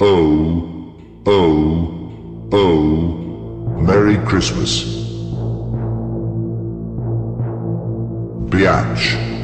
Oh, oh, oh, Merry Christmas. Biatch.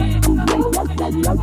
Yeah, yeah, Bye.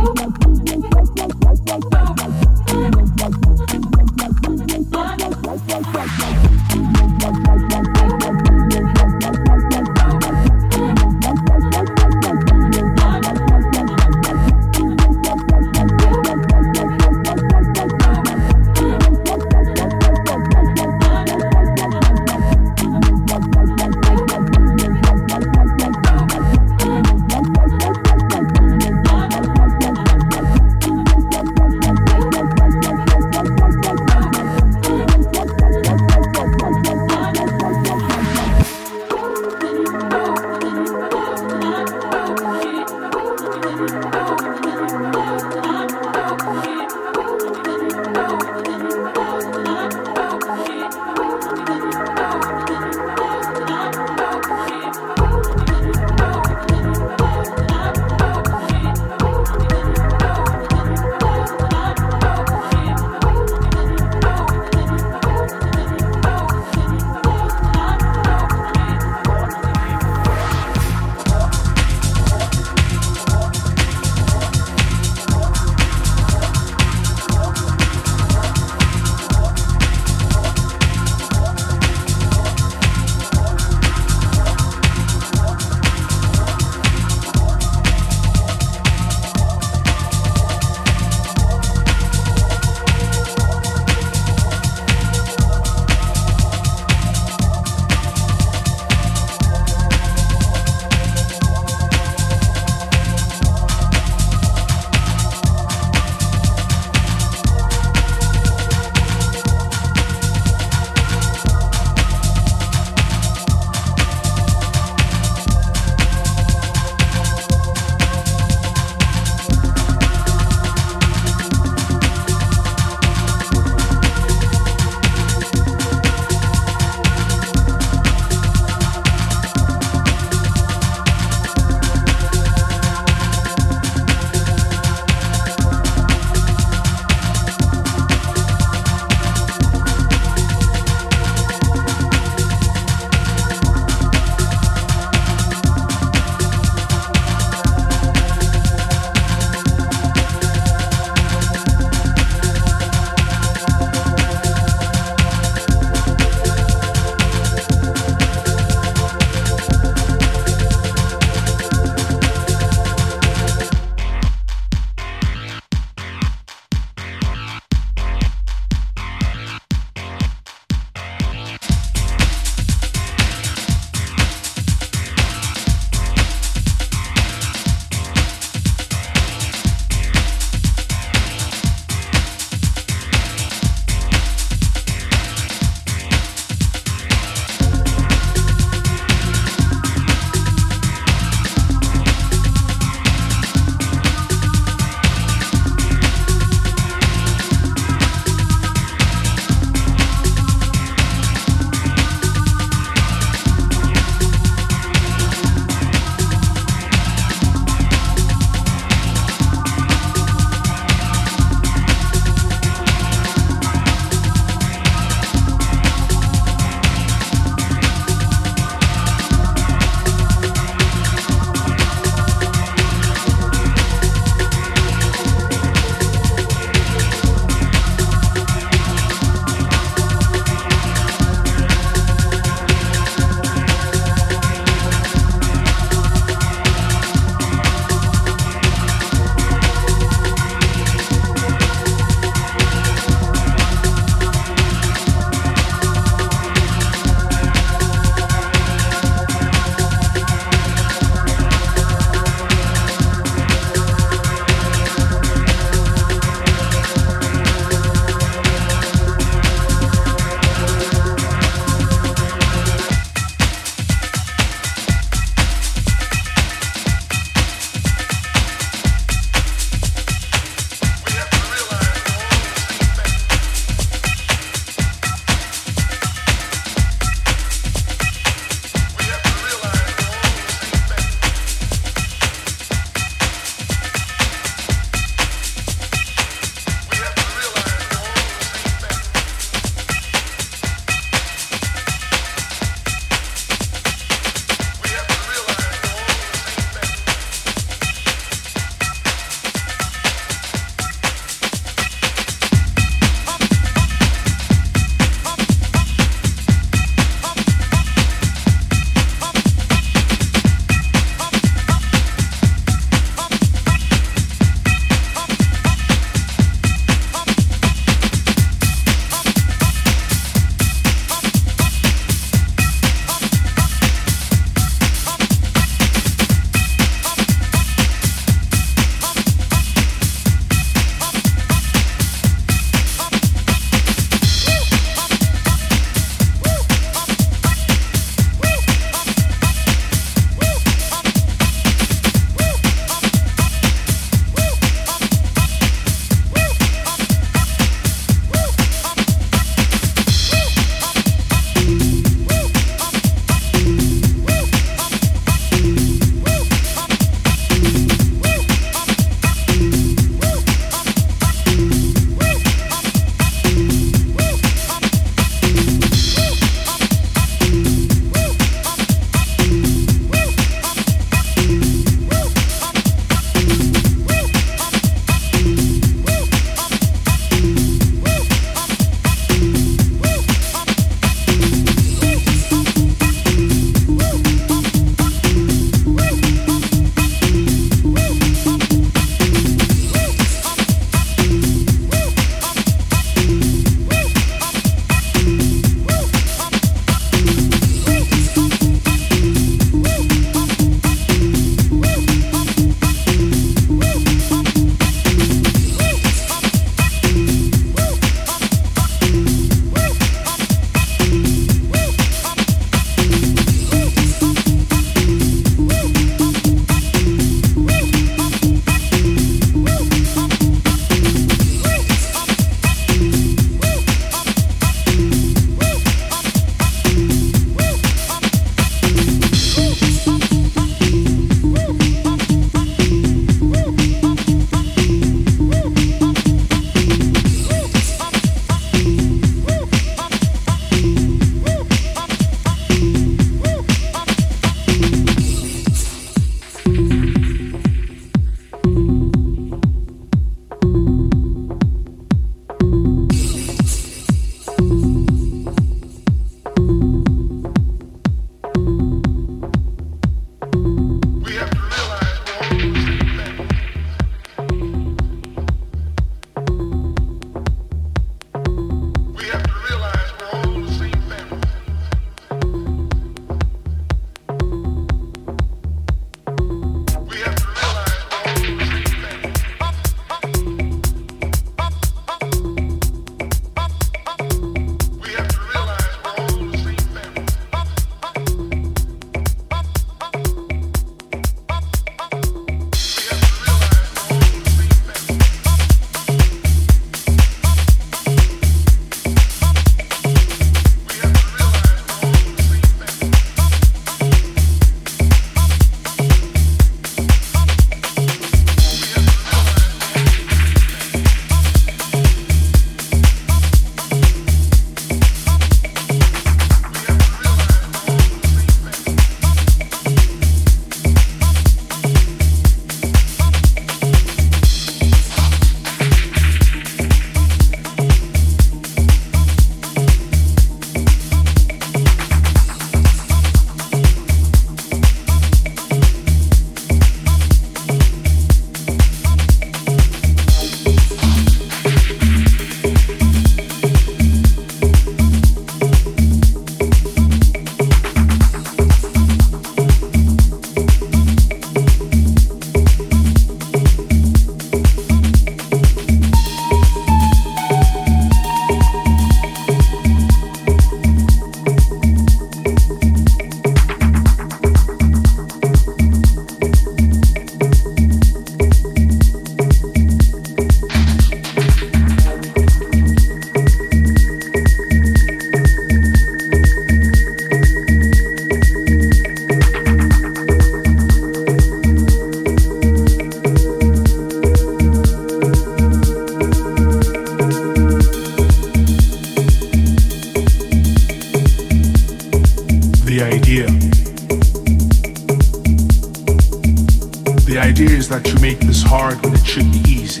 That you make this hard when it should be easy.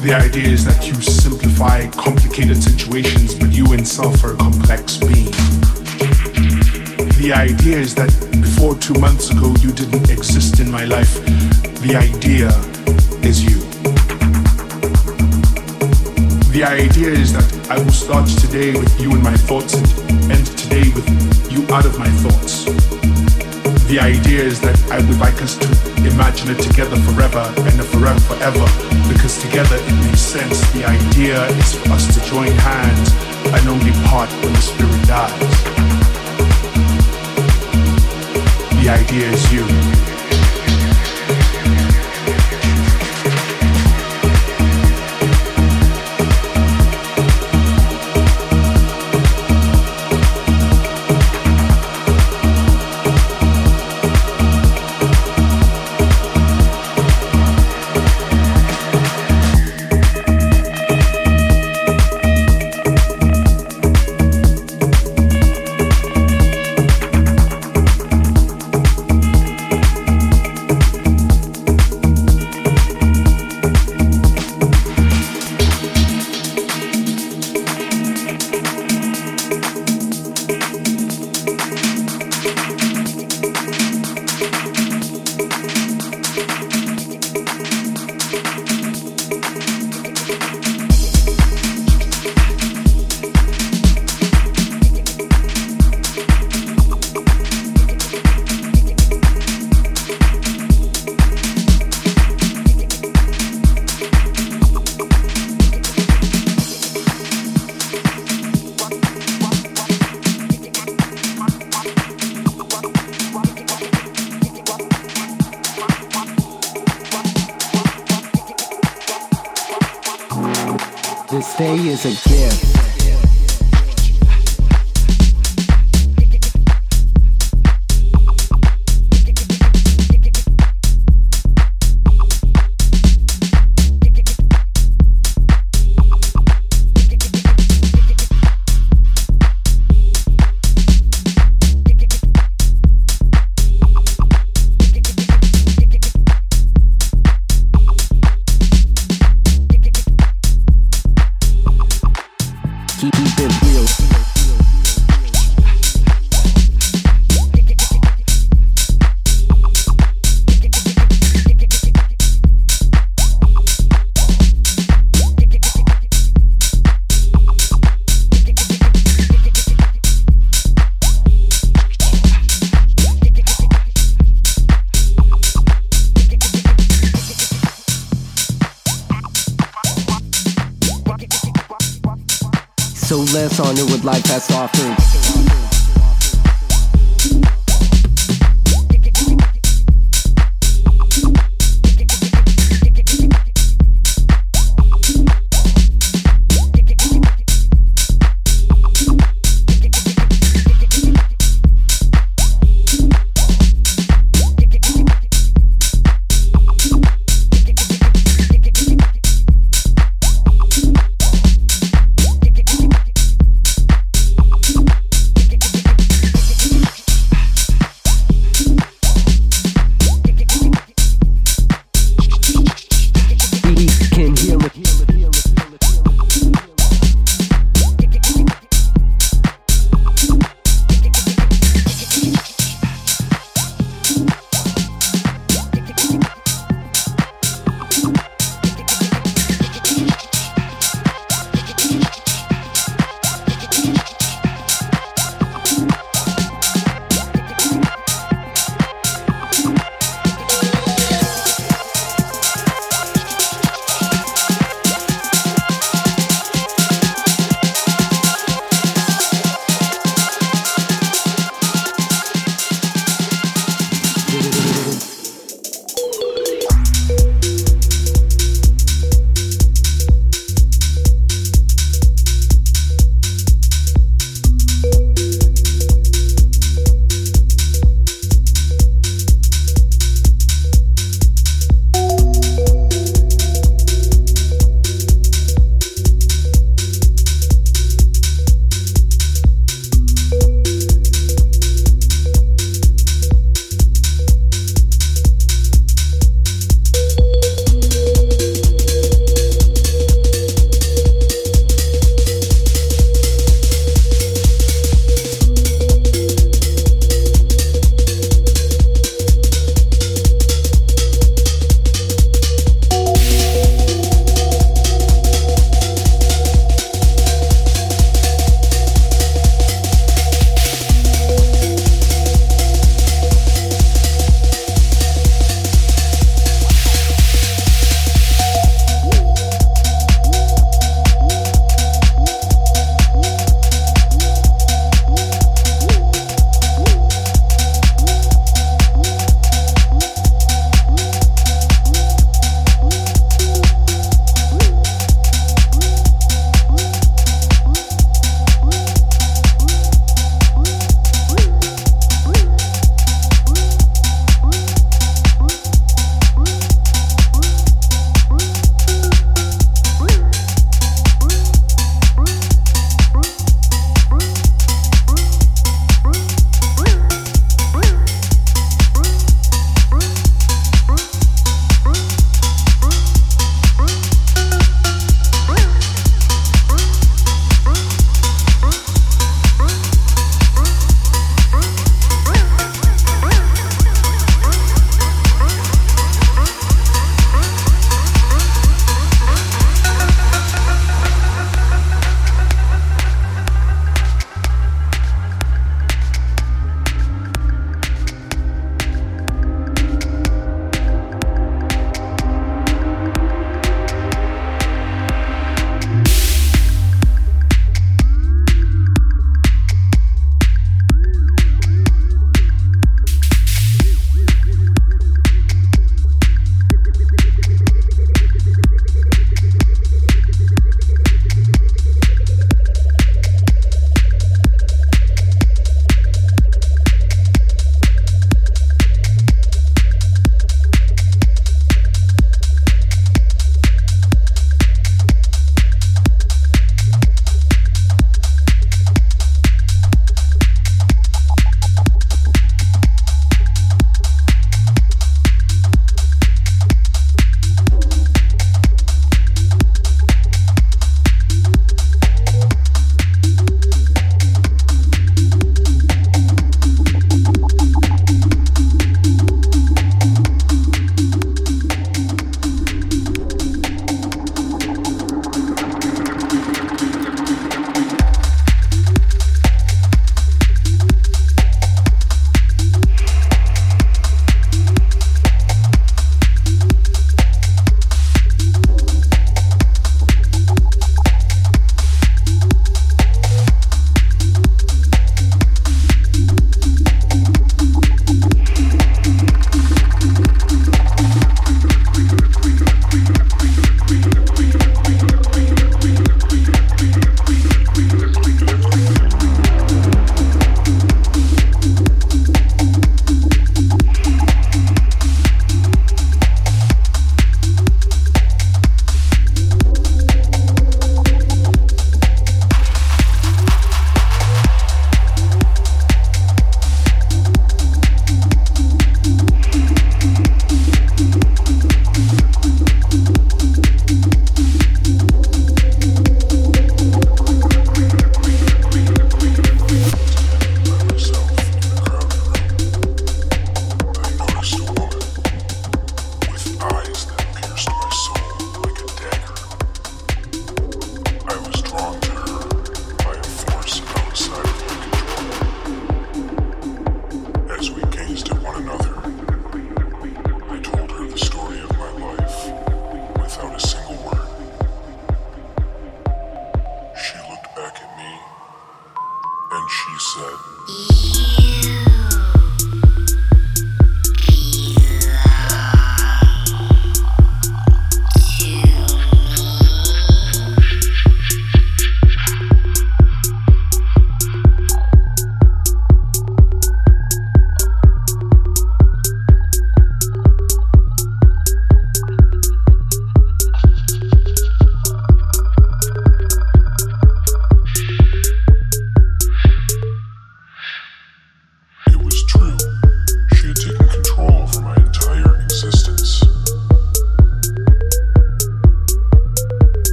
The idea is that you simplify complicated situations, but you in self are a complex being. The idea is that before two months ago you didn't exist in my life. The idea is you. The idea is that I will start today with you in my thoughts and end today with you out of my thoughts. The idea is that I would like us to imagine it together forever and a forever forever because together it makes sense. The idea is for us to join hands and only part when the spirit dies. The idea is you.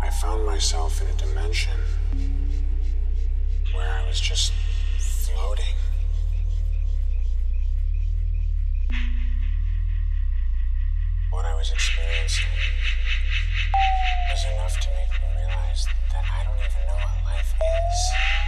I found myself in a dimension where I was just floating. What I was experiencing was enough to make me realize that I don't even know what life is.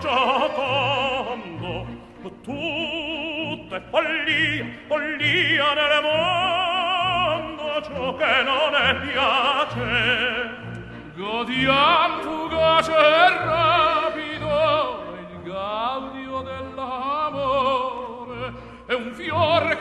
sta giocando tutte follia follia nel mondo ciò che non ne piace. Godiam fugace e rapido il gaudio dell'amore è un fiore